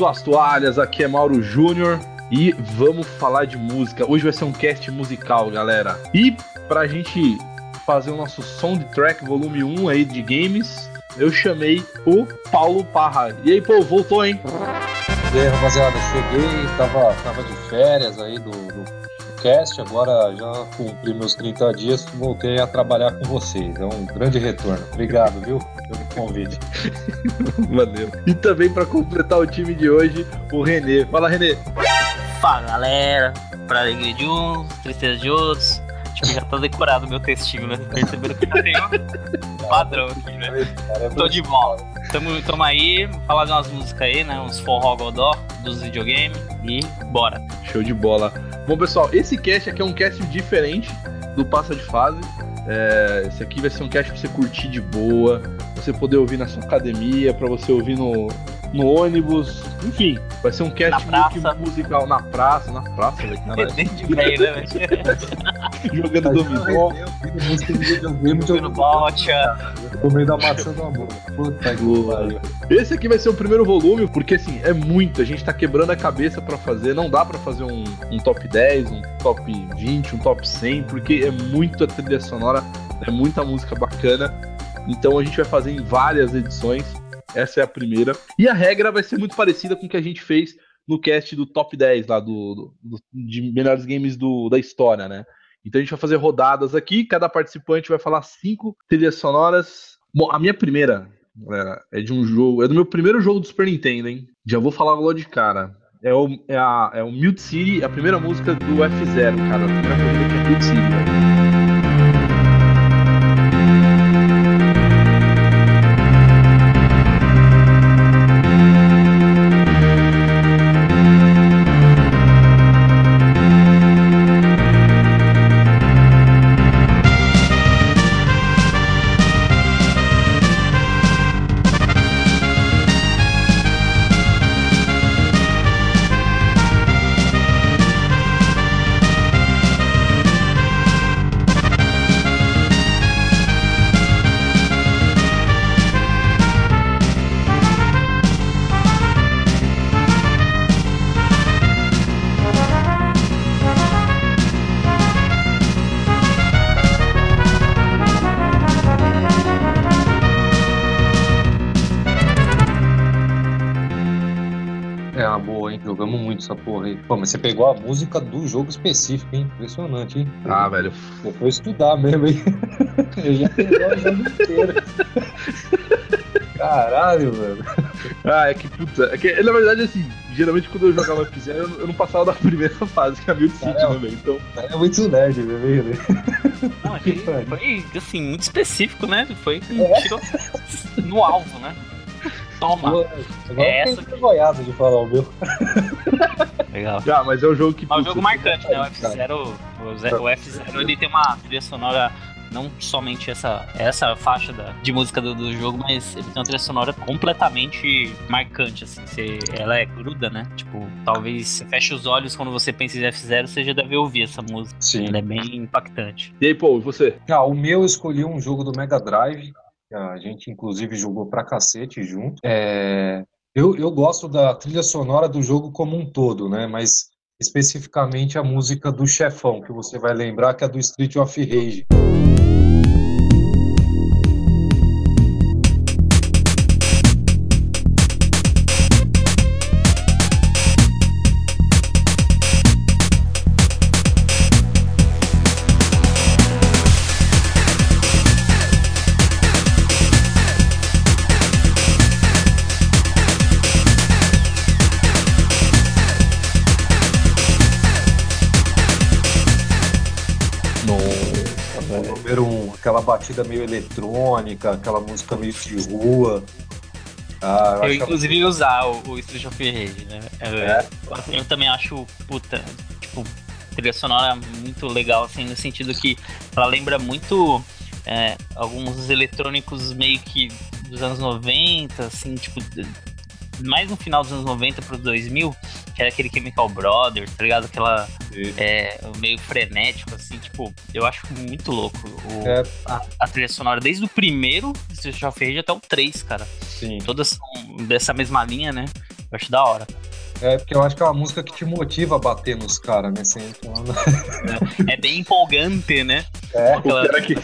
Suas toalhas, aqui é Mauro Júnior e vamos falar de música. Hoje vai ser um cast musical, galera. E pra gente fazer o nosso soundtrack volume 1 aí de games, eu chamei o Paulo Parra. E aí, pô, voltou, hein? E aí, rapaziada, cheguei, tava, tava de férias aí do, do cast, agora já cumpri meus 30 dias, voltei a trabalhar com vocês. É um grande retorno. Obrigado, viu, pelo convite. Valeu. E também para completar o time de hoje, o Renê. Fala, Renê. Fala, galera. Pra alegria de uns, tristeza de outros. Tipo, já tá decorado o meu textinho, né? Perceberam que já tem um padrão aqui, né? Tô de volta. Tamo, tamo aí, falar de umas músicas aí, né? Uns forró godó dos videogames e bora. Show de bola. Bom, pessoal, esse cast aqui é um cast diferente do Passa de Fase. É, esse aqui vai ser um cast pra você curtir de boa, pra você poder ouvir na sua academia, pra você ouvir no, no ônibus, enfim, vai ser um cast musical na praça, na praça, velho. De velho, né, Jogando dominó. Jogando bocha. Comendo a maçã do amor. Puta que Esse aqui vai ser o primeiro volume, porque assim, é muito, a gente tá quebrando a cabeça pra fazer, não dá pra fazer um, um top 10, um top 20, um top 100, porque é muita trilha sonora, é muita música bacana. Então a gente vai fazer em várias edições. Essa é a primeira. E a regra vai ser muito parecida com o que a gente fez no cast do top 10 lá do, do, de melhores games do, da história, né? Então a gente vai fazer rodadas aqui, cada participante vai falar cinco trilhas sonoras. Bom, a minha primeira, galera, é de um jogo, é do meu primeiro jogo do Super Nintendo, hein? Já vou falar logo de cara. É o, é a, é o Mute City, a primeira música do F0, cara. A primeira coisa que é Mute City, velho. Essa porra aí. Pô, mas você pegou a música do jogo específico, hein? Impressionante, hein? Ah, velho. Eu vou estudar mesmo, hein? Eu já peguei o jogo inteiro. Caralho, mano. Ah, é que puta. É que, na verdade, assim, geralmente quando eu jogava F0, eu, eu não passava da primeira fase, que é a Mute City também. Então... É muito nerd, meu velho. Não, foi, foi, assim, muito específico, né? Foi é? tirou no alvo, né? Toma. Agora é essa que... goiada de falar o meu. Legal. Já, mas é um jogo que. É um jogo marcante, né? O F0, o F0 ele tem uma trilha sonora não somente essa, essa faixa da, de música do, do, jogo, mas ele tem uma trilha sonora completamente marcante, assim. Você, ela é gruda, né? Tipo, talvez você feche os olhos quando você pensa em F0, você já deve ouvir essa música. Sim. Ela é bem impactante. E aí, Paul, você? Ah, o meu eu escolhi um jogo do Mega Drive, a gente, inclusive, jogou pra cacete junto. É, eu, eu gosto da trilha sonora do jogo como um todo, né? Mas especificamente a música do chefão, que você vai lembrar que é do Street of Rage. Eletrônica, aquela música meio de rua. Ah, eu, eu inclusive ia usar o, o Street of Rage, né? Eu, é. eu, eu, também acho, puta, tipo, trilha sonora muito legal, assim, no sentido que ela lembra muito é, alguns eletrônicos meio que dos anos 90, assim, tipo, mais no final dos anos 90 pro 2000, que era aquele Chemical Brothers, tá ligado? Aquela é, meio frenético, assim, tipo, eu acho muito louco o, é. a, a, trilha sonora, desde o primeiro Street of Rage até o 3, cara. Sim. Todas são dessa mesma linha, né? Eu acho da hora. É, porque eu acho que é uma música que te motiva a bater nos caras, né? É, é bem empolgante, né? É, o cara que...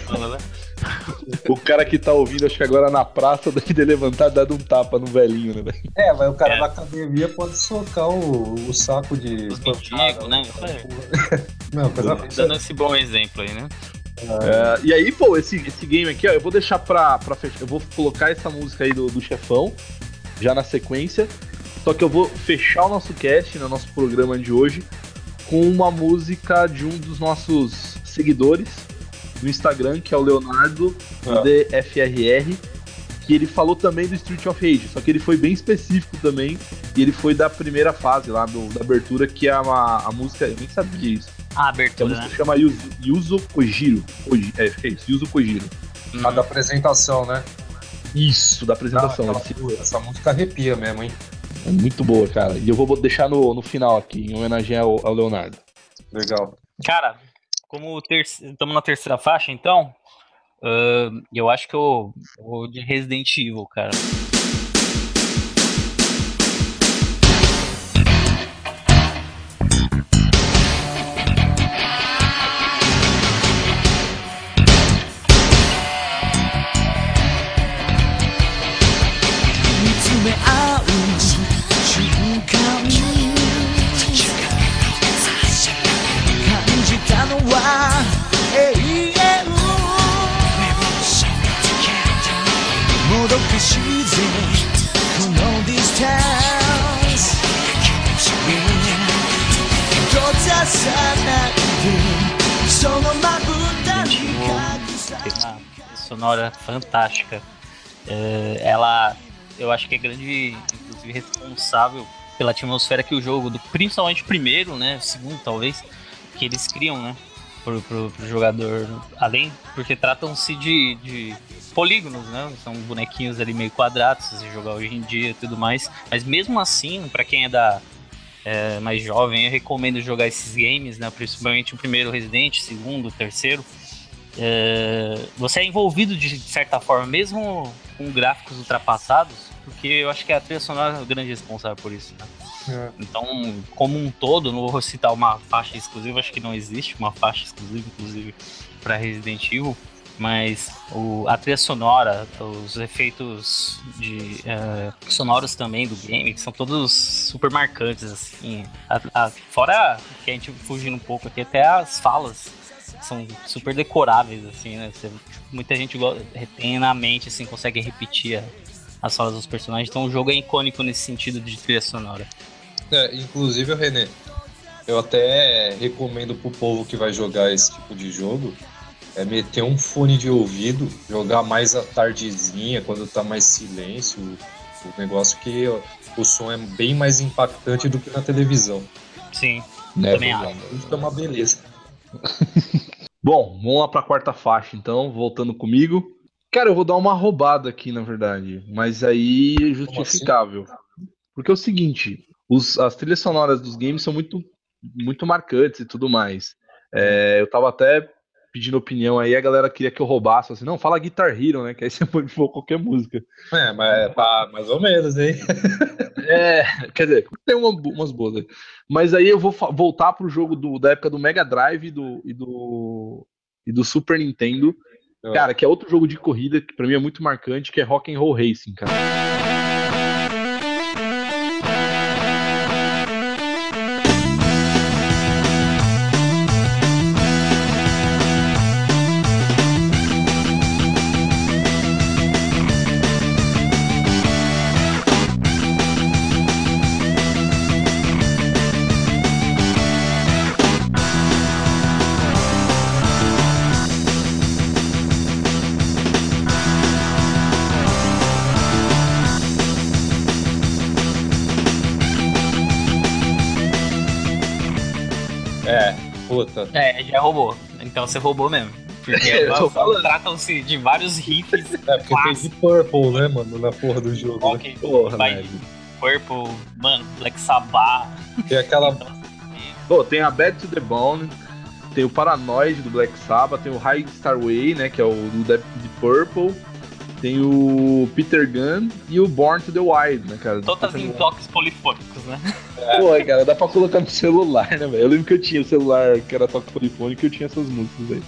Né? O cara que tá ouvindo, acho que agora na praça deve ter levantado dado um tapa no velhinho, né, velho? É, mas o cara é. da academia pode socar o, o saco de. Os mendigos, né? Não, coisa Dando esse bom exemplo aí, né? É, e aí, pô, esse, esse game aqui, ó, eu vou deixar pra, pra fechar. Eu vou colocar essa música aí do, do chefão, já na sequência. Só que eu vou fechar o nosso cast, no nosso programa de hoje, com uma música de um dos nossos seguidores no Instagram, que é o Leonardo ah. DFRR, que ele falou também do Street of Rage, só que ele foi bem específico também, e ele foi da primeira fase lá, do, da abertura, que é uma, a música, eu nem sabia isso. A abertura, a música né? chama Yuzo, Yuzo Kojiro, Koji, é, é isso, Yuzo Kojiro. Hum. A da apresentação, né? Isso, da apresentação. Ah, essa, essa música arrepia mesmo, hein? É muito boa, cara. E eu vou deixar no, no final aqui, em homenagem ao, ao Leonardo. Legal. Cara, como estamos na terceira faixa, então, uh, eu acho que eu vou de Resident Evil, cara. Sonora fantástica. É, ela, eu acho que é grande, inclusive, responsável pela atmosfera que o jogo, do, principalmente o primeiro, né, o segundo talvez, que eles criam, né, pro, pro, pro jogador. Além, porque tratam-se de, de polígonos, né, são bonequinhos ali meio quadrados, se jogar hoje em dia e tudo mais. Mas mesmo assim, para quem é da é, mais jovem, eu recomendo jogar esses games, né, principalmente o primeiro Resident, o segundo, o terceiro é, você é envolvido de certa forma, mesmo com gráficos ultrapassados, porque eu acho que a trilha sonora é o grande responsável por isso. Né? É. Então, como um todo, não vou citar uma faixa exclusiva, acho que não existe uma faixa exclusiva, inclusive, para Resident Evil, mas o, a trilha sonora, os efeitos de uh, sonoros também do game, que são todos super marcantes, assim. A, a, fora que a gente fugindo um pouco aqui, até as falas são super decoráveis, assim, né? Você, muita gente tem na mente, assim, consegue repetir a, as falas dos personagens. Então o jogo é icônico nesse sentido de trilha sonora. É, inclusive, René, eu até recomendo pro povo que vai jogar esse tipo de jogo é meter um fone de ouvido, jogar mais à tardezinha, quando tá mais silêncio, o negócio que o som é bem mais impactante do que na televisão. Sim, né? também acho. Isso é uma beleza. Bom, vamos lá para a quarta faixa, então, voltando comigo. Cara, eu vou dar uma roubada aqui, na verdade, mas aí é justificável. Assim? Porque é o seguinte, os, as trilhas sonoras dos games são muito, muito marcantes e tudo mais. É, eu tava até pedindo opinião aí, a galera queria que eu roubasse, assim, não, fala Guitar Hero, né, que aí você pode pôr qualquer música. É, mas tá mais ou menos, hein? é, quer dizer, tem uma, umas boas aí. Mas aí eu vou voltar pro jogo do, da época do Mega Drive e do, e do, e do Super Nintendo, é. cara, que é outro jogo de corrida que pra mim é muito marcante, que é Rock and Roll Racing, cara. Puta. É, já roubou. Então você roubou mesmo. Porque tratam-se de vários riffs. É, porque tem de Purple, né, mano, na porra do jogo. Né? Okay, porra, vai Purple, mano, Black Sabbath. Tem aquela. Pô, tem a Bad to the Bone, tem o Paranoid do Black Sabbath, tem o High Star Way, né, que é o do Deep Purple. Tem o Peter Gunn e o Born to the Wild, né, cara? Todas em toques polifônicos, né? É. Pô, cara, dá pra colocar no celular, né, velho? Eu lembro que eu tinha o celular que era toque polifônico e eu tinha essas músicas aí.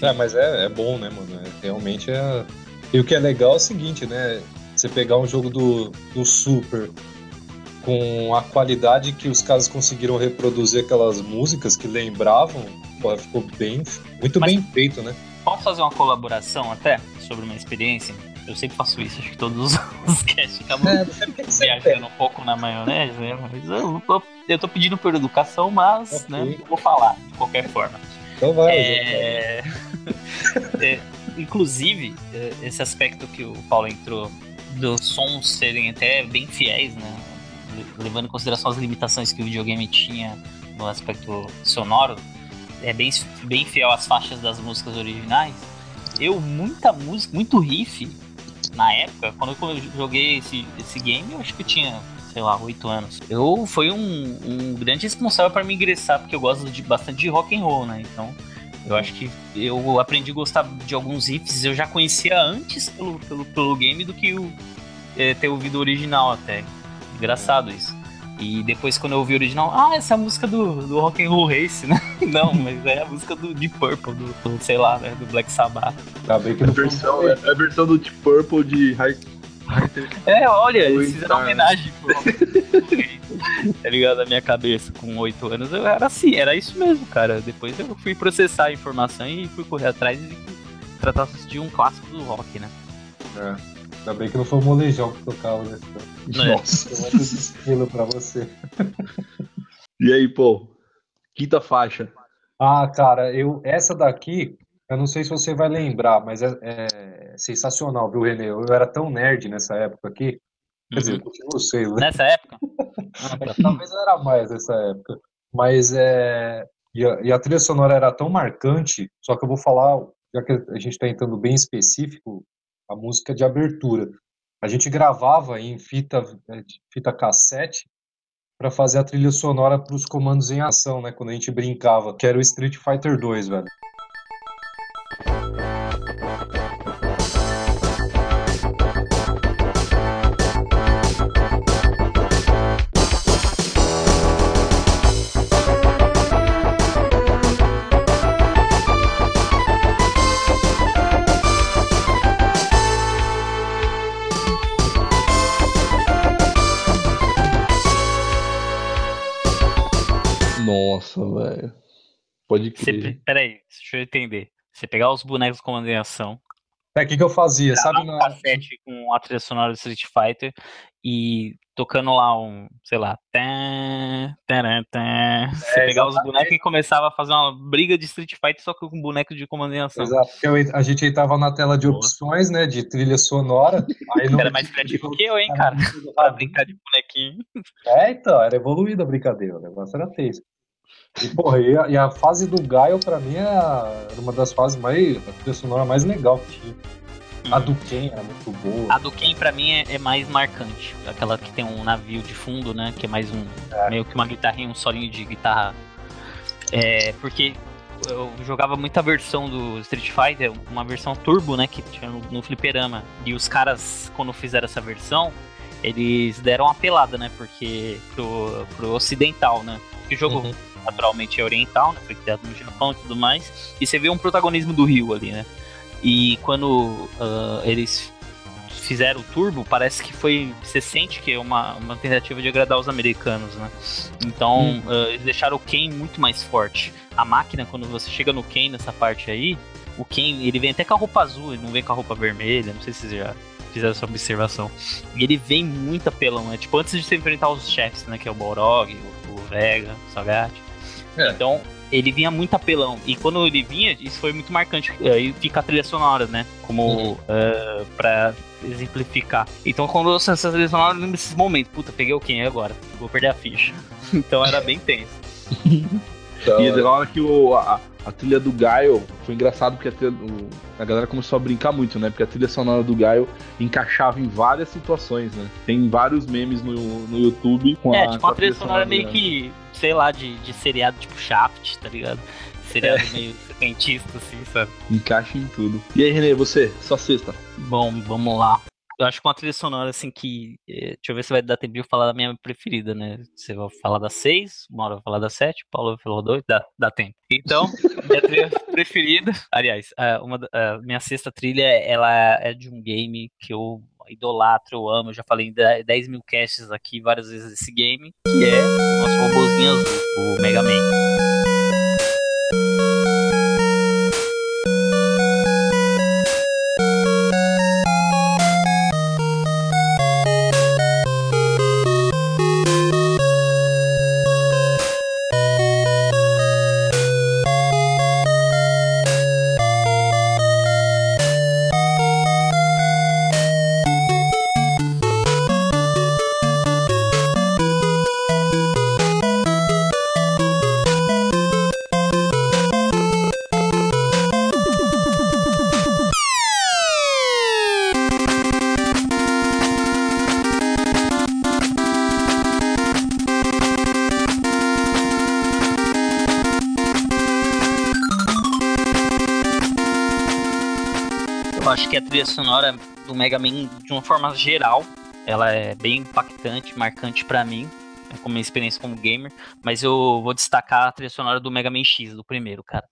É, mas é, é bom, né, mano? É, realmente é. E o que é legal é o seguinte, né? Você pegar um jogo do, do Super com a qualidade que os caras conseguiram reproduzir aquelas músicas que lembravam, pô, ficou bem, muito mas bem feito, né? Posso fazer uma colaboração até sobre uma experiência? Eu sempre faço isso, acho que todos os casts acabam é, viajando um pouco na maionese, né? Mas eu, tô, eu tô pedindo por educação, mas okay. né, vou falar de qualquer forma. Então vai, é... é, Inclusive, é, esse aspecto que o Paulo entrou dos sons serem até bem fiéis, né? Levando em consideração as limitações que o videogame tinha no aspecto sonoro, é bem, bem fiel às faixas das músicas originais. Eu, muita música, muito riff na época, quando eu joguei esse, esse game, eu acho que eu tinha, sei lá, 8 anos. Eu fui um, um grande responsável para me ingressar, porque eu gosto de, bastante de rock and roll, né? Então, eu acho que eu aprendi a gostar de alguns riffs, eu já conhecia antes pelo, pelo, pelo game do que o, é, ter ouvido o original até. Engraçado isso. E depois quando eu ouvi o original, ah, essa é a música do, do Rock and Roll Race, né? Não, mas é a música do Deep Purple, do, do sei lá, né? Do Black Sabbath. Tá bem que a versão, é a versão do Deep Purple de High é, olha, eles fizeram homenagem pro Tá ligado? Na minha cabeça, com oito anos, eu era assim, era isso mesmo, cara. Depois eu fui processar a informação e fui correr atrás e tratar de um clássico do rock, né? É. Ainda bem que não foi o molejão que tocava nesse né? Nossa. Eu estilo pra você. E aí, pô? Quinta faixa. Ah, cara, eu essa daqui, eu não sei se você vai lembrar, mas é, é sensacional, viu, Renê? Eu era tão nerd nessa época aqui. Quer uhum. dizer, eu continuo sendo. Né? Nessa época? Talvez eu era mais nessa época. Mas é. E a, e a, trilha sonora era tão marcante, só que eu vou falar, já que a gente está entrando bem específico, a música de abertura. A gente gravava em fita, é, fita cassete para fazer a trilha sonora para os comandos em ação, né? Quando a gente brincava, que era o Street Fighter 2, velho. Pode crer. Você, peraí, deixa eu entender. Você pegar os bonecos com em ação. É, o que, que eu fazia, sabe? Um na... cassete com a trilha sonora do Street Fighter e tocando lá um, sei lá, tan, tan, tan. Você é, pegar os bonecos e começava a fazer uma briga de Street Fighter só com boneco de comando em ação. Exato, porque eu, a gente estava na tela de opções, né, de trilha sonora. Aí não... Era mais criativo que eu, hein, cara, pra brincar de bonequinho. É, então, era evoluída a brincadeira, o negócio era feio. E, porra, e a, e a fase do Gaio, pra mim, é uma das fases mais. a trilha sonora mais legal que tinha. Hum. A do Ken era muito boa. A do Ken, pra mim, é, é, mais marcante. Aquela que tem um navio de fundo, né? Que é mais um. É. meio que uma guitarrinha, um solinho de guitarra. É, porque eu jogava muita versão do Street Fighter, uma versão turbo, né? Que tinha no, no fliperama. E os caras, quando fizeram essa versão, eles deram uma pelada, né? Porque pro, pro ocidental, né? Porque o jogo. Uhum naturalmente é oriental, né? Foi criado no Japão e tudo mais. E você vê um protagonismo do Rio ali, né? E quando uh, eles fizeram o Turbo, parece que foi. Você sente que é uma, uma tentativa de agradar os americanos, né? Então, hum. uh, eles deixaram o Ken muito mais forte. A máquina, quando você chega no Ken nessa parte aí, o Ken, ele vem até com a roupa azul, ele não vem com a roupa vermelha, não sei se vocês já fizeram essa observação. E ele vem muito apelão, né? Tipo, antes de você enfrentar os chefes, né? Que é o Balrog, o, o Vega, o Sagat. É. Então, ele vinha muito apelão. E quando ele vinha, isso foi muito marcante. Aí fica a trilha sonora, né? Como uhum. uh, pra exemplificar. Então, quando eu ouço essa trilha sonora, eu lembro desses momentos. Puta, peguei o quem agora? Vou perder a ficha. então era bem tenso. Então, e na hora que o, a, a, trilha do Gaio foi engraçado porque a, trilha, o, a galera começou a brincar muito, né? Porque a trilha sonora do Gaio encaixava em várias situações, né? Tem vários memes no, no YouTube com é, a. É, tipo, a trilha sonora meio que, sei lá, de, de seriado tipo Shaft, tá ligado? Seriado é. meio cientista, assim, sabe? Encaixa em tudo. E aí, Renê, você? Só sexta. Bom, vamos lá. Eu acho que uma trilha sonora, assim, que. Eh, deixa eu ver se vai dar tempo de eu falar da minha preferida, né? Você vai falar da 6, uma hora vai falar da 7, Paulo vai falar da 8, dá, dá tempo. Então, minha trilha preferida. Aliás, uma, a minha sexta trilha, ela é de um game que eu idolatro, eu amo. Eu já falei em 10 mil casts aqui várias vezes desse game, que é o nosso o Mega Man. Sonora do Mega Man, de uma forma geral, ela é bem impactante, marcante para mim, né, como minha experiência como gamer, mas eu vou destacar a trilha sonora do Mega Man X, do primeiro, cara.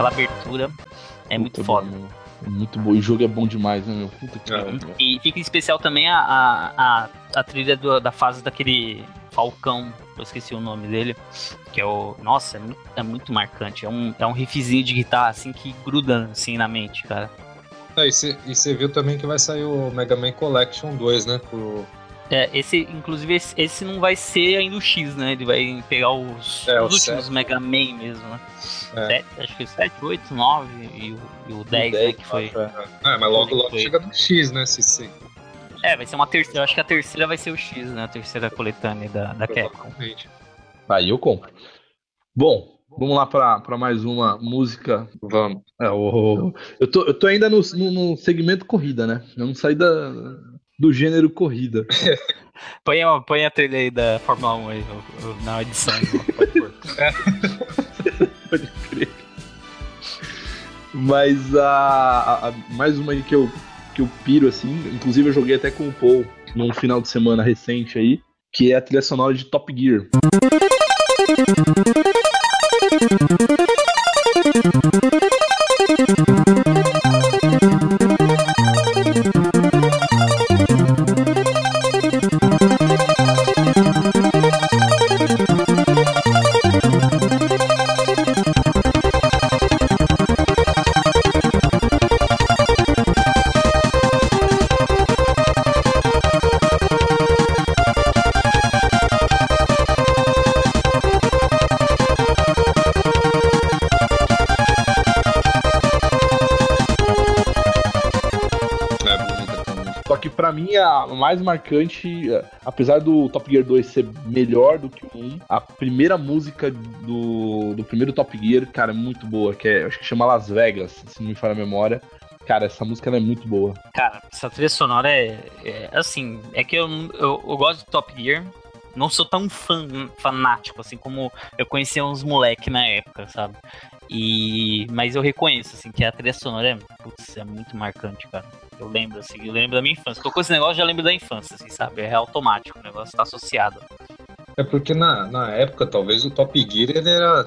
Aquela abertura é muito, muito foda. Bom, muito bom. E o jogo é bom demais, né, meu? Puta que é. E fica em especial também a, a, a, a trilha do, da fase daquele Falcão, eu esqueci o nome dele, que é o. Nossa, é muito, é muito marcante. É um, é um riffzinho de guitarra assim que gruda assim na mente, cara. É, e você viu também que vai sair o Mega Man Collection 2, né? Pro, é, esse, inclusive, esse, esse, não vai ser ainda o X, né? Ele vai pegar os, é, os últimos 7. Mega Man mesmo, né? É. 7, acho que 7, 8, 9 e o, e o 10, 10 né? Que foi. É, é mas logo, logo chega no X, né? Se, se... É, vai ser uma terceira. Eu acho que a terceira vai ser o X, né? A terceira coletânea da, da Capcom. Aí eu compro. Bom, Vamos lá para mais uma música. Vamos. É, o, eu, tô, eu tô ainda no, no, no, segmento corrida, né? Eu não saí da, do gênero corrida. põe, a, põe a trilha aí da Fórmula 1 aí, na edição, por Mas a, a, mais uma que eu, que eu piro, assim, inclusive eu joguei até com o Paul num final de semana recente aí, que é a trilha sonora de Top Gear. Mais marcante, é, apesar do Top Gear 2 ser melhor do que o 1, a primeira música do, do primeiro Top Gear, cara, é muito boa, que é, acho que chama Las Vegas, se não me falha a memória. Cara, essa música é muito boa. Cara, essa trilha sonora é, é assim, é que eu, eu, eu gosto de Top Gear, não sou tão fã, fanático, assim, como eu conhecia uns moleque na época, sabe? E, mas eu reconheço, assim, que a trilha sonora é, putz, é muito marcante, cara. Eu lembro, assim, eu lembro da minha infância. Tocou esse negócio, já lembro da infância, assim, sabe? É automático, o negócio tá associado. É porque na, na época, talvez o Top Gear ele era.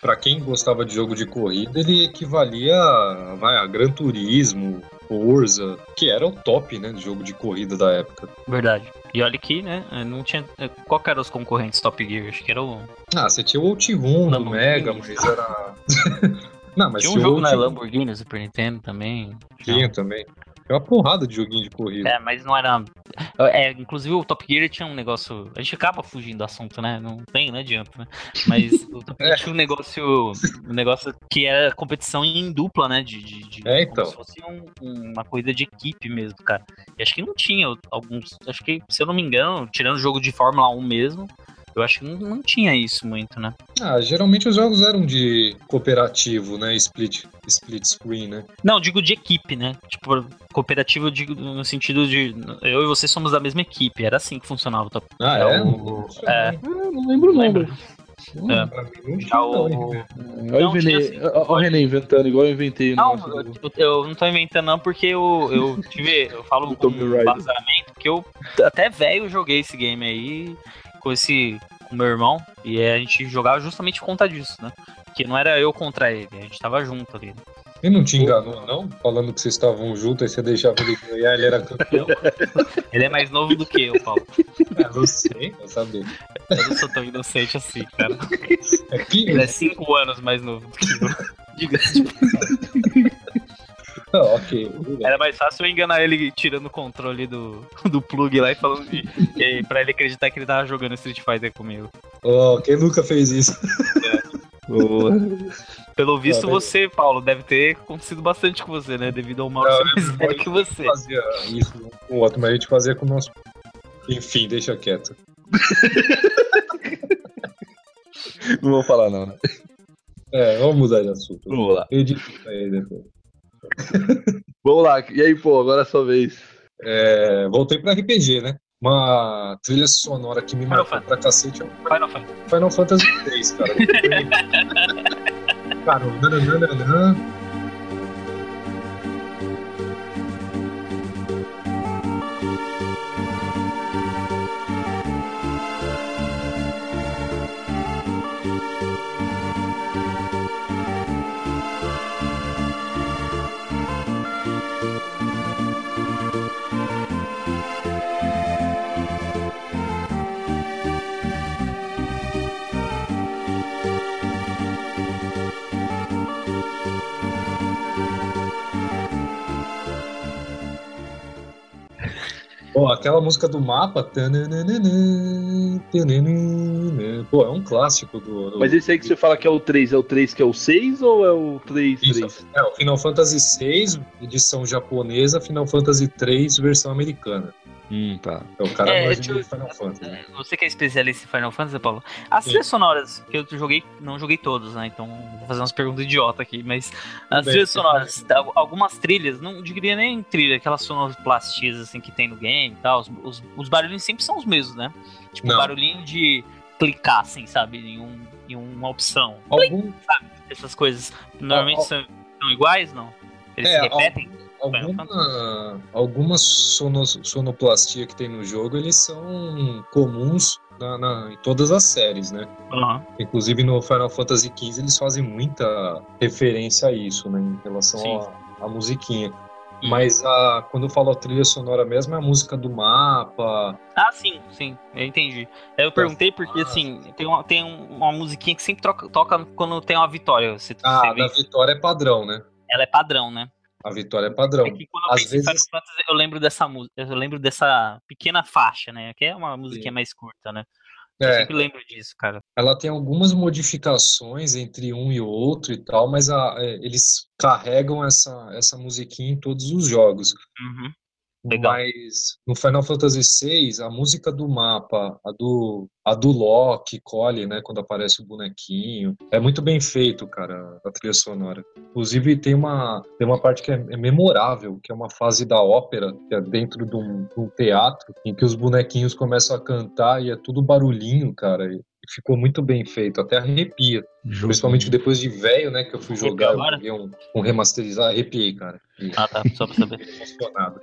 Pra quem gostava de jogo de corrida, ele equivalia a, vai, a Gran Turismo, Forza, que era o top, né, de jogo de corrida da época. Verdade. E olha que, né, não tinha... Qual eram os concorrentes Top Gear? Acho que era o... Ah, você tinha o Outrun do Mega, mas era... não, mas tinha um jogo na Lamborghini, Super Nintendo também. Tinha também. É uma porrada de joguinho de corrida. É, mas não era. É, inclusive o Top Gear tinha um negócio. A gente acaba fugindo do assunto, né? Não tem, não adianta, né? Mas o Top Gear é. tinha um negócio. Um negócio que era competição em dupla, né? De, de, de é, então. Como se fosse um, uma corrida de equipe mesmo, cara. E acho que não tinha alguns. Acho que, se eu não me engano, tirando o jogo de Fórmula 1 mesmo, eu acho que não, não, tinha isso muito, né? Ah, geralmente os jogos eram de cooperativo, né? Split, split screen, né? Não, digo de equipe, né? Tipo, cooperativo digo, no sentido de eu e você somos da mesma equipe. Era assim que funcionava o top. Ah, é? é? Não, é. não lembro, não. Lembro. É. Já o. Olha o René, assim. o René inventando, igual eu inventei. Não, eu, eu, não tô inventando, não, porque eu, eu tive. Eu falo com um vazamento, que eu até velho joguei esse game aí com esse com meu irmão e a gente jogava justamente por conta disso, né? Que não era eu contra ele, a gente tava junto ali. Ele não te enganou, não? Falando que vocês estavam juntos, aí você deixava ele ganhar, ele era campeão. ele é mais novo do que eu, Paulo. É, não sei, vai saber. Eu não sou tão inocente assim, cara. É. Ele é cinco anos mais novo do que eu. Diga. Ah, ok. Era mais fácil eu enganar ele tirando o controle do, do plug lá e falando de, e, pra ele acreditar que ele tava jogando Street Fighter comigo. Oh, quem nunca fez isso? É. Boa. Pelo visto, não, você, Paulo, deve ter acontecido bastante com você, né? Devido ao mal não, mais velho que você. fazia isso com o outro, mas a gente fazia com o nosso. Enfim, deixa quieto. não vou falar, não, né? É, vamos mudar de assunto. Vamos lá. Eu edito aí depois. Vamos lá, e aí, pô, agora é a sua vez. É, voltei pra RPG, né? Uma trilha sonora que me Final marcou pra cacete. Final Fantasy. Final Fantasy 3, cara. cara, o nananana, aquela música do mapa. Pô, é um clássico do, Mas esse aí que você fala que é o 3, é o 3 que é o 6 ou é o 3? Isso, 3? É o Final Fantasy 6, edição japonesa, Final Fantasy 3, versão americana. Hum, tá. É o cara é, mais de Final Fantasy. Né? Você que é especialista em Final Fantasy, Paulo. As trilhas sonoras que eu joguei, não joguei todos, né? Então vou fazer umas perguntas idiota aqui, mas as Bem, trilhas sonoras, algumas trilhas, não diria nem trilha, aquelas sonoplastias assim que tem no game e tal, os, os, os, barulhinhos sempre são os mesmos, né? Tipo, não. barulhinho de clicar, assim, sabe? Em, um, em uma opção. Algum... Sabe? Essas coisas normalmente são, são iguais, não? Eles é, se repetem? Alguma, algumas sonoplastia que tem no jogo, eles são comuns na, na, em todas as séries, né? Uhum. Inclusive no Final Fantasy XV eles fazem muita referência a isso, né? Em relação à musiquinha. Mas a, quando eu falo a trilha sonora mesmo, é a música do mapa. Ah, sim, sim, eu entendi. Eu perguntei porque, assim, tem uma, tem uma musiquinha que sempre troca, toca quando tem uma vitória. Você, ah, você da vitória é padrão, né? Ela é padrão, né? A vitória é padrão. É que quando eu Às vezes... Fantasy, eu lembro dessa música, eu lembro dessa pequena faixa, né? Que é uma musiquinha Sim. mais curta, né? Eu é, sempre lembro disso, cara. Ela tem algumas modificações entre um e outro e tal, mas a, é, eles carregam essa, essa musiquinha em todos os jogos. Uhum. Legal. Mas no Final Fantasy VI, a música do mapa, a do, a do Loki, Collie, né, quando aparece o bonequinho, é muito bem feito, cara, a trilha sonora. Inclusive tem uma, tem uma parte que é, é memorável, que é uma fase da ópera, que é dentro de um, de um, teatro, em que os bonequinhos começam a cantar e é tudo barulhinho, cara. Ficou muito bem feito, até arrepia. Jogo. Principalmente depois de velho, né, que eu fui jogar, eu peguei um, um remasterizar, arrepiei, cara. Ah, tá, só pra saber. Emocionado.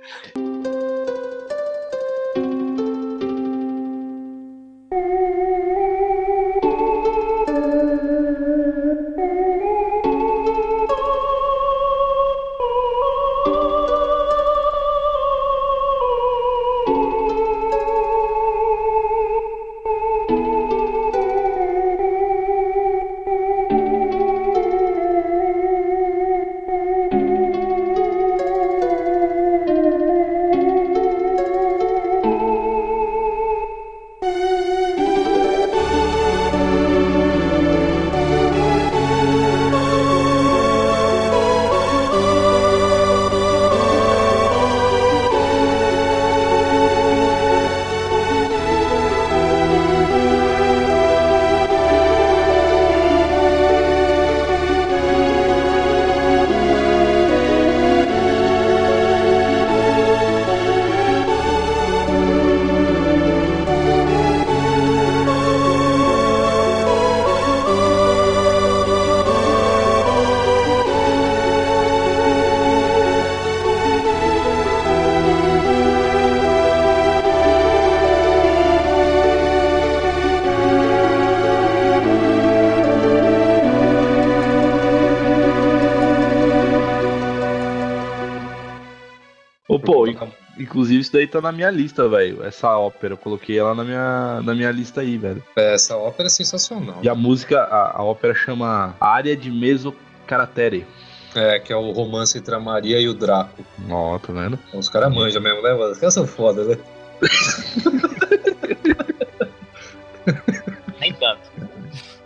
Isso daí tá na minha lista, velho. Essa ópera. Eu coloquei ela na minha, na minha lista aí, velho. É, essa ópera é sensacional. E a música, a, a ópera chama Área de Meso Caratere. É, que é o romance entre a Maria e o Draco. Ó, tá vendo? Então, os caras manjam mesmo, né, mano? Os caras são foda, né? Nem tanto.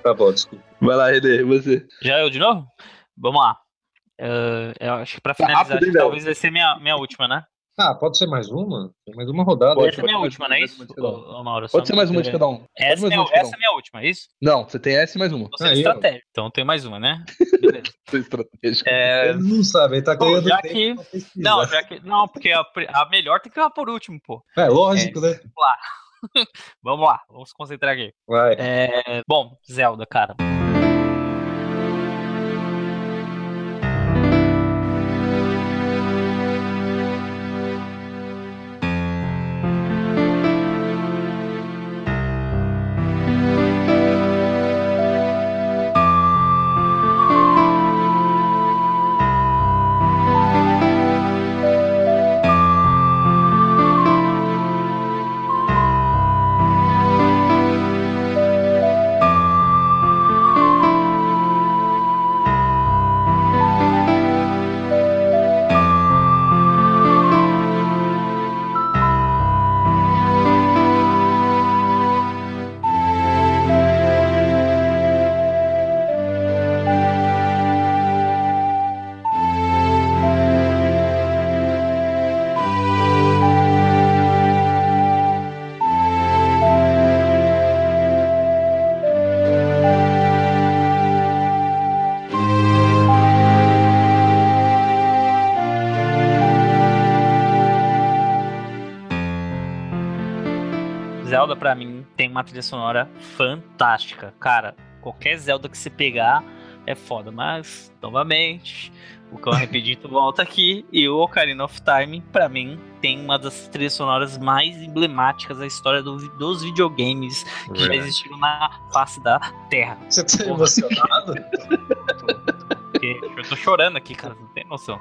Tá bom, desculpa. Vai lá, Renê, você. Já eu de novo? Vamos lá. Uh, eu acho que pra finalizar, rápido, hein, talvez vai ser minha, minha última, né? Ah, pode ser mais uma? Tem mais uma rodada. Pode, essa é minha última, pode, não é isso? Ô, Mauro, Pode ser mais uma de é- cada um. Essa, é, de essa é minha última, é isso? Não, você tem essa e mais uma. Você é estratégia. Então tem mais uma, né? Beleza. É estratégico. É, Ele não sabe, ele tá ganhando já tempo que- não, já que, não, porque a, melhor tem que ficar por último, pô. É lógico, né? Vamos lá, vamos se concentrar aqui. Vai. É, bom, Zelda, cara. Uma trilha sonora fantástica. Cara, qualquer Zelda que você pegar é foda. Mas, novamente, o Cão Arrependido volta aqui. E o Ocarina of Time, pra mim, tem uma das trilhas sonoras mais emblemáticas da história do- dos videogames que já existiram na face da Terra. Você tá emocionado? Porque eu tô chorando aqui, cara, não tem noção.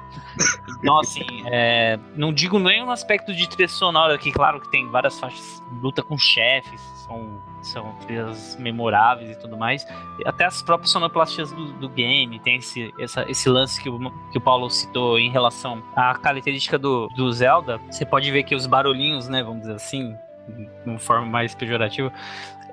Então, assim, é, não digo nem no aspecto de trilha sonora, que claro que tem várias faixas, luta com chefes, são, são trilhas memoráveis e tudo mais. Até as próprias sonoplastias do, do game, tem esse, essa- esse lance que o, que o Paulo citou em relação à característica do, do Zelda. Você pode ver que os barulhinhos, né, vamos dizer assim, de uma forma mais pejorativa,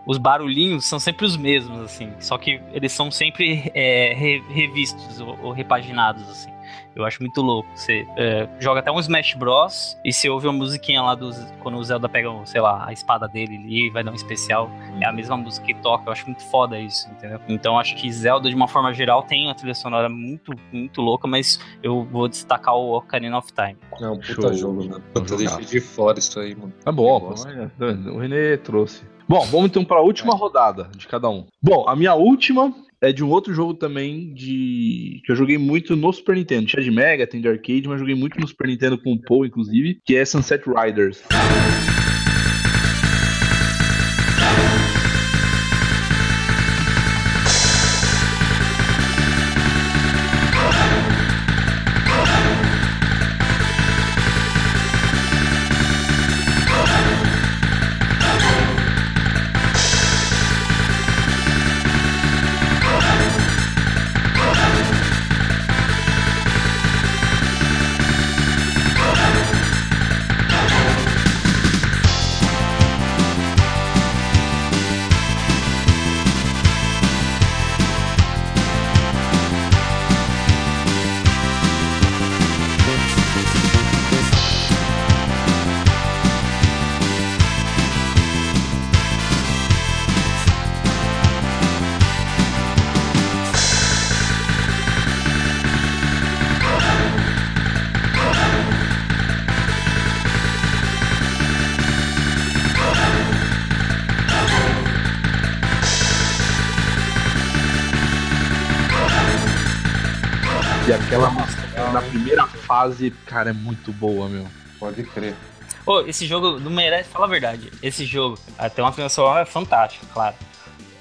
os barulhinhos são sempre os mesmos, assim. Só que eles são sempre é, re- revistos ou, ou repaginados, assim. Eu acho muito louco. Você é, joga até um Smash Bros. e você ouve uma musiquinha lá dos. Quando o Zelda pega, sei lá, a espada dele ali e vai dar um especial. É a mesma música que toca. Eu acho muito foda isso, entendeu? Então acho que Zelda, de uma forma geral, tem uma trilha sonora muito, muito louca, mas eu vou destacar o Ocarina of Time. É um puta Show. jogo, mano. Vou Puta, de fora isso aí, mano. Tá bom, o Renê trouxe. Bom, vamos então para a última rodada de cada um. Bom, a minha última é de um outro jogo também de que eu joguei muito no Super Nintendo. Tinha de Mega, tem de arcade, mas joguei muito no Super Nintendo com o Paul, inclusive, que é Sunset Riders. Fase, cara, é muito boa, meu. Pode crer. Pô, esse jogo não merece, fala a verdade. Esse jogo, até uma trilha sonora fantástica, claro.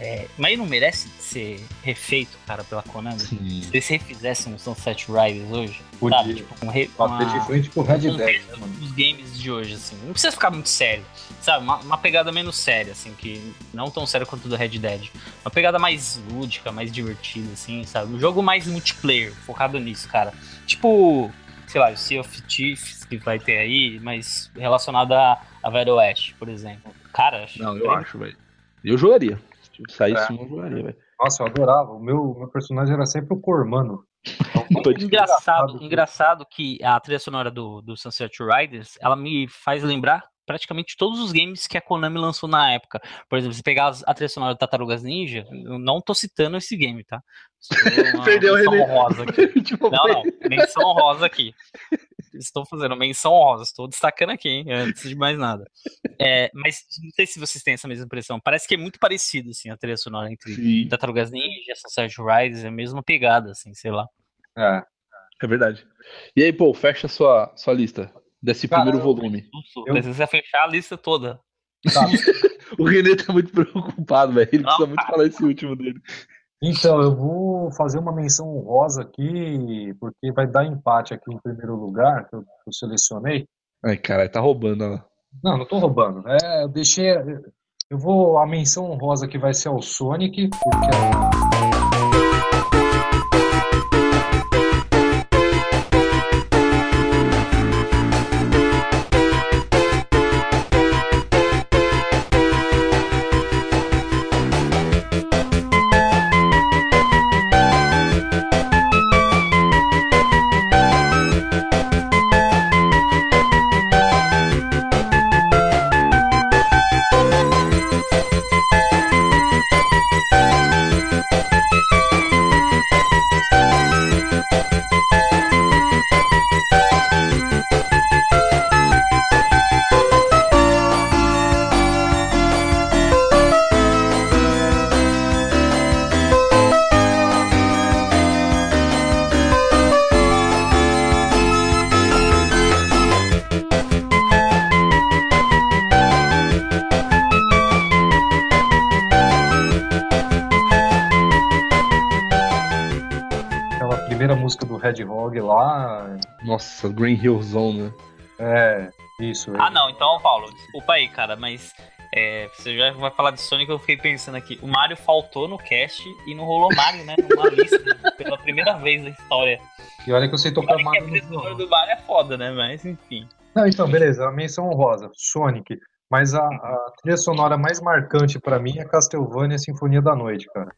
É, mas não merece ser refeito, cara, pela Konami? Sim. Se eles refizessem um Sunset Riders hoje, Podia. sabe? Tipo, um re, uma, de frente pro Red Dead, né, Os games de hoje, assim. Não precisa ficar muito sério, sabe? Uma, uma, pegada menos séria, assim, que não tão séria quanto do Red Dead. Uma pegada mais lúdica, mais divertida, assim, sabe? Um jogo mais multiplayer, focado nisso, cara. Tipo, sei lá, o Sea of Thieves que vai ter aí, mas relacionado a, a Velho Oeste, por exemplo. Cara, acho Não, eu acho, velho. Eu jogaria. Se saísse é. um, eu jogaria, velho. Nossa, eu adorava. O meu, meu personagem era sempre o Cormano. engraçado, engraçado que a trilha sonora do, do Sunset Riders, ela me faz lembrar praticamente todos os games que a Konami lançou na época. Por exemplo, se pegar a trilha sonora do Tartarugas Ninja, eu não tô citando esse game, tá? Perdeu a honrosa aqui. tipo, não, não, menção honrosa aqui. Estou fazendo menção honrosa, estou destacando aqui, hein, antes de mais nada. É, mas não sei se vocês têm essa mesma impressão. Parece que é muito parecido, assim, a trilha sonora entre Sim. Tartarugas Ninja, Sunset Riders, é a mesma pegada, assim, sei lá. É. É verdade. E aí, pô, fecha a sua, sua lista desse Cara, primeiro volume. Eu... Precisa fechar a lista toda. Tá. o René tá muito preocupado, velho. Ele precisa muito falar esse último dele. Então, eu vou fazer uma menção rosa aqui, porque vai dar empate aqui em primeiro lugar, que eu, eu selecionei. Ai, caralho, tá roubando, ó. Não, não tô roubando. É, eu deixei. Eu vou. A menção rosa que vai ser ao Sonic, porque Nossa, Green Hill Zone, né? É, isso. Ah, não, então, Paulo, desculpa aí, cara, mas é, você já vai falar de Sonic, eu fiquei pensando aqui. O Mario faltou no cast e não rolou Mario, né? Numa lista, pela primeira vez na história. E olha que eu sei tocar Mario. Que a do Mario é foda, né? Mas enfim. Não, então, beleza, a menção honrosa, Sonic. Mas a, a trilha sonora mais marcante para mim é Castlevania Sinfonia da Noite, cara.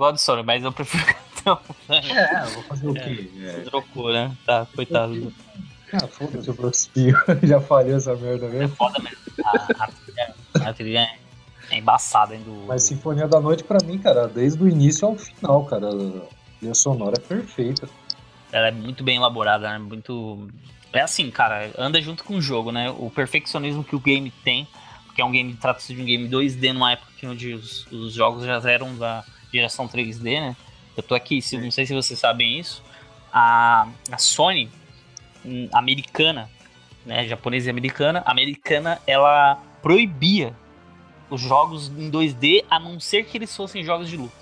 Gosto do Sonic, mas eu prefiro É, vou fazer o quê? É. Trocou, né? Tá, coitado. Ah, foda-se o Prospio. Já falhou essa merda mesmo. É foda mesmo. A, a, trilha, a trilha é embaçada, hein? Do... Mas Sinfonia da Noite, pra mim, cara, desde o início ao final, cara, a trilha sonora é perfeita. Ela é muito bem elaborada, né? Muito. É assim, cara, anda junto com o jogo, né? O perfeccionismo que o game tem, porque é um game, trata-se de um game 2D numa época onde os, os jogos já eram da geração 3D, né? Eu tô aqui, se, não sei se vocês sabem isso, a, a Sony hum, americana, né, japonesa e americana, americana, ela proibia os jogos em 2D, a não ser que eles fossem jogos de luta.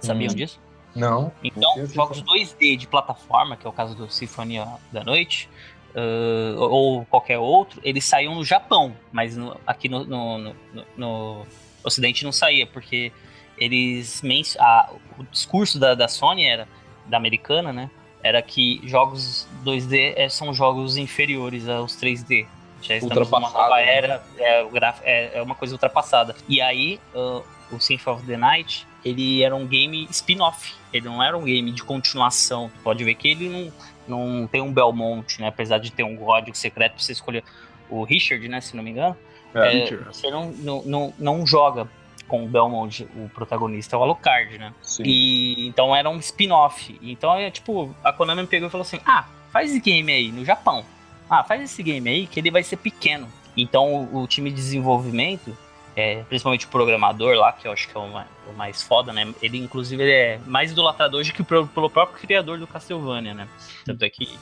Sabiam hum. disso? Não. Então, jogos 2D de plataforma, que é o caso do Sinfonia da Noite, uh, ou qualquer outro, eles saíam no Japão, mas no, aqui no, no, no, no Ocidente não saía, porque eles a, o discurso da, da Sony era da americana, né? Era que jogos 2D é, são jogos inferiores aos 3D. Já estamos numa nova né? era, é, é, é, uma coisa ultrapassada. E aí, uh, o Symphony of the Night, ele era um game spin-off. Ele não era um game de continuação. Pode ver que ele não, não tem um Belmont, né? Apesar de ter um código secreto pra você escolher o Richard, né? Se não me engano. É, é, você não, não, não, não joga com o Belmont, o protagonista é o Alucard, né? Sim. E então era um spin-off. Então é tipo, a Konami me pegou e falou assim: "Ah, faz esse game aí no Japão. Ah, faz esse game aí que ele vai ser pequeno". Então o, o time de desenvolvimento é, principalmente o programador lá, que eu acho que é o mais, o mais foda, né? Ele, inclusive, ele é mais idolatrador do que pelo, pelo próprio criador do Castlevania, né? Tanto é que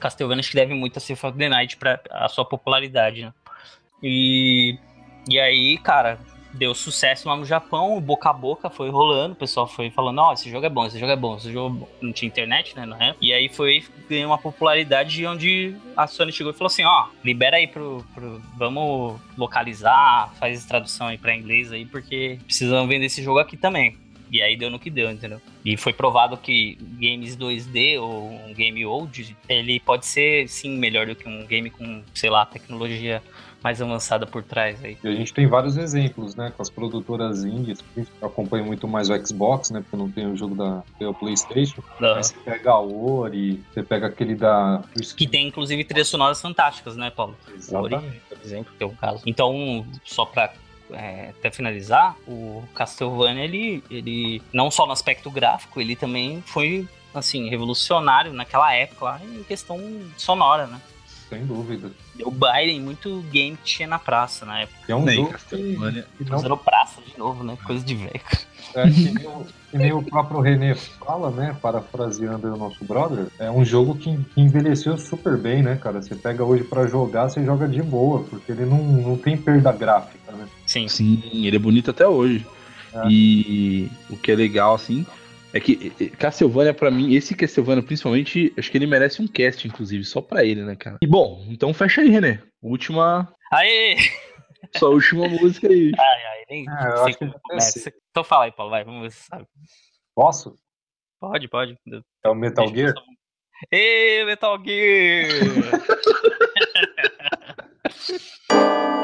Castlevania acho que deve muito a Symphony of the Night pra a sua popularidade, né? E, e aí, cara, deu sucesso lá no Japão, boca a boca foi rolando, o pessoal foi falando, ó, oh, esse jogo é bom, esse jogo é bom, esse jogo é não tinha internet, né, na época. E aí foi ganhou uma popularidade onde a Sony chegou e falou assim, ó, oh, libera aí pro, pro, vamos localizar, faz tradução aí para inglês aí, porque precisamos vender esse jogo aqui também. E aí deu no que deu, entendeu? E foi provado que games 2D ou um game old, ele pode ser sim melhor do que um game com, sei lá, tecnologia mais avançada por trás aí. E a gente tem vários exemplos, né, com as produtoras indies, eu acompanho muito mais o Xbox, né, porque não tem o jogo da o PlayStation. Não. Mas você pega a Ori, você pega aquele da que tem inclusive trilhas sonoras fantásticas, né, Paulo? Exatamente. Ori, por exemplo, que é o caso. Então, só para é, até finalizar, o Castlevania ele, ele não só no aspecto gráfico, ele também foi assim revolucionário naquela época lá, em questão sonora, né? Sem dúvida. Deu em muito game que tinha na praça na época. É um Nem, jogo que, que não... praça de novo, né? Coisa de velho. É, que, nem o, que nem o próprio René fala, né? Parafraseando o nosso brother, é um jogo que, que envelheceu super bem, né, cara? Você pega hoje para jogar, você joga de boa, porque ele não, não tem perda gráfica, né? Sim. Sim, ele é bonito até hoje. É. E o que é legal, assim, é que Castlevania, para mim, esse Castlevania, principalmente, acho que ele merece um cast, inclusive, só pra ele, né, cara? E bom, então fecha aí, René. Última. Aê! Sua última música aí. Ai, ai, nem ah, sei como começa. Então fala aí, Paulo, vai, vamos ver se sabe. Posso? Pode, pode. É o Metal Gear? Ê, Metal Gear!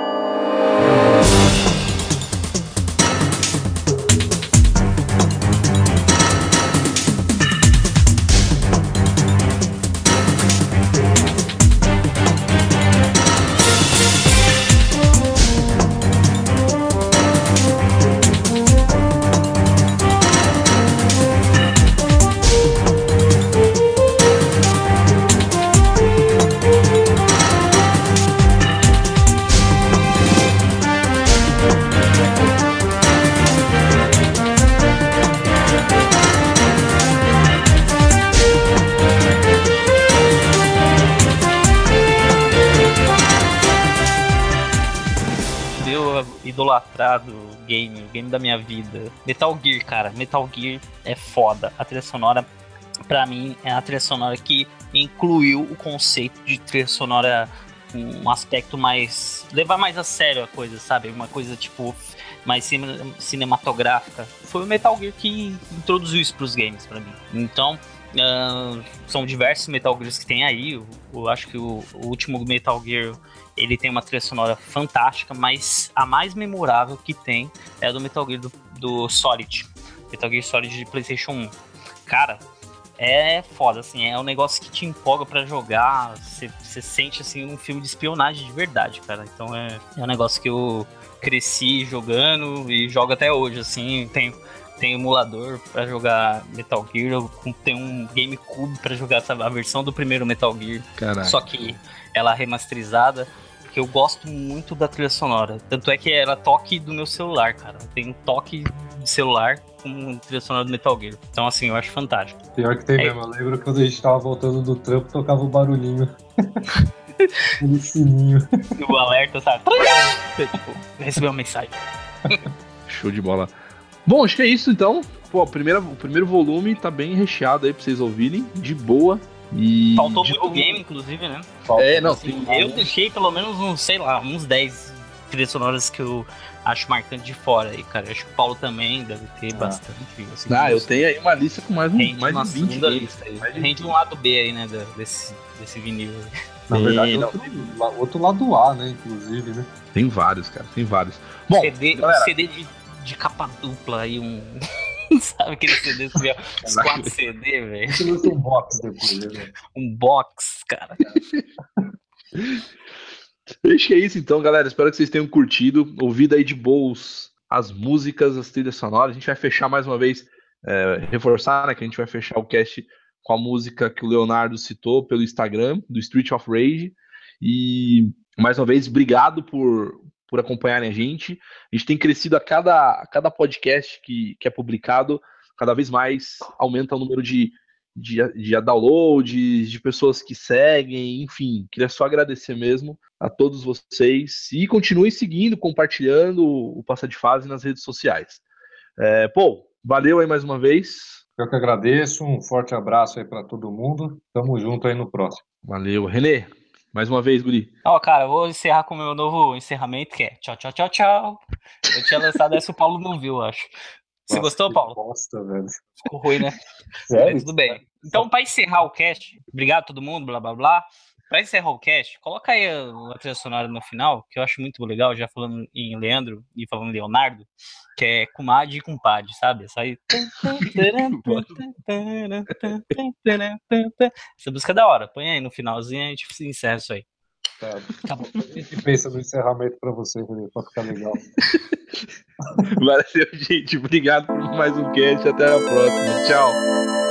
idolatrado game, game da minha vida. Metal Gear, cara. Metal Gear é foda. A trilha sonora, pra mim, é a trilha sonora que incluiu o conceito de trilha sonora um aspecto mais. levar mais a sério a coisa, sabe? Uma coisa tipo. mais cinematográfica. Foi o Metal Gear que introduziu isso pros games para mim. Então. Uh, são diversos Metal Gears que tem aí. Eu, eu acho que o, o último Metal Gear ele tem uma trilha sonora fantástica, mas a mais memorável que tem é a do Metal Gear do, do Solid. Metal Gear Solid de PlayStation 1. Cara, é foda, assim, é um negócio que te empolga para jogar, você sente, assim, um filme de espionagem de verdade, cara. Então é, é um negócio que eu cresci jogando e jogo até hoje, assim, tem tem emulador para jogar Metal Gear, tem um GameCube para jogar sabe, a versão do primeiro Metal Gear. Caraca. Só que ela remasterizada porque eu gosto muito da trilha sonora. Tanto é que era toque do meu celular, cara. Tem um toque de celular com trilha sonora do Metal Gear. Então, assim, eu acho fantástico. Pior que tem é. mesmo. Eu lembro quando a gente tava voltando do trampo, tocava o barulhinho. Aquele sininho. E o alerta, sabe? tipo, recebeu uma mensagem. Show de bola. Bom, acho que é isso então. Pô, primeira, o primeiro volume tá bem recheado aí pra vocês ouvirem. De boa. E Faltou muito game, inclusive, né? Falta, é, não, sim. Eu deixei pelo menos uns, sei lá, uns 10 trilhas sonoras que eu acho marcante de fora aí, cara. Eu acho que o Paulo também deve ter ah. bastante. Assim, ah, eu tenho aí uma lista com mais, um, mais de 20 lista aí. Rende um lado B aí, né, desse, desse vinil aí. Na verdade, outro, outro, lado A, né, inclusive, né? Tem vários, cara, tem vários. Bom, CD, galera... CD de, de capa dupla aí, um... Sabe aquele CD que veio uns 4 CD, velho? um box depois, né? Um box, cara. Acho que é isso então, galera. Espero que vocês tenham curtido, ouvido aí de boas as músicas, as trilhas sonoras. A gente vai fechar mais uma vez, é, reforçar, né, que a gente vai fechar o cast com a música que o Leonardo citou pelo Instagram, do Street of Rage. E mais uma vez, obrigado por, por acompanharem a gente. A gente tem crescido a cada, a cada podcast que, que é publicado, cada vez mais aumenta o número de, de, de downloads, de pessoas que seguem, enfim. Queria só agradecer mesmo a todos vocês e continue seguindo, compartilhando o Passa de Fase nas redes sociais. É, pô, valeu aí mais uma vez. Eu que agradeço, um forte abraço aí para todo mundo. Tamo junto aí no próximo. Valeu. Renê, mais uma vez, Guri. Ó, oh, cara, eu vou encerrar com o meu novo encerramento, que é tchau, tchau, tchau, tchau. Eu tinha lançado essa, o Paulo não viu, acho. Você Nossa, gostou, Paulo? Bosta, velho. Ficou ruim, né? Sério? tudo bem. Então, para encerrar o cast, obrigado a todo mundo, blá blá blá. Para encerrar o cast, coloca aí a trilha sonora no final, que eu acho muito legal, já falando em Leandro e falando em Leonardo, que é Kumad e Kumpad, sabe? Essa aí. Essa música é da hora, põe aí no finalzinho e a gente encerra isso aí. Tá. tá bom. A gente pensa no encerramento para você, para ficar legal. Valeu, gente. Obrigado por mais um cast. Até a próxima. Tchau.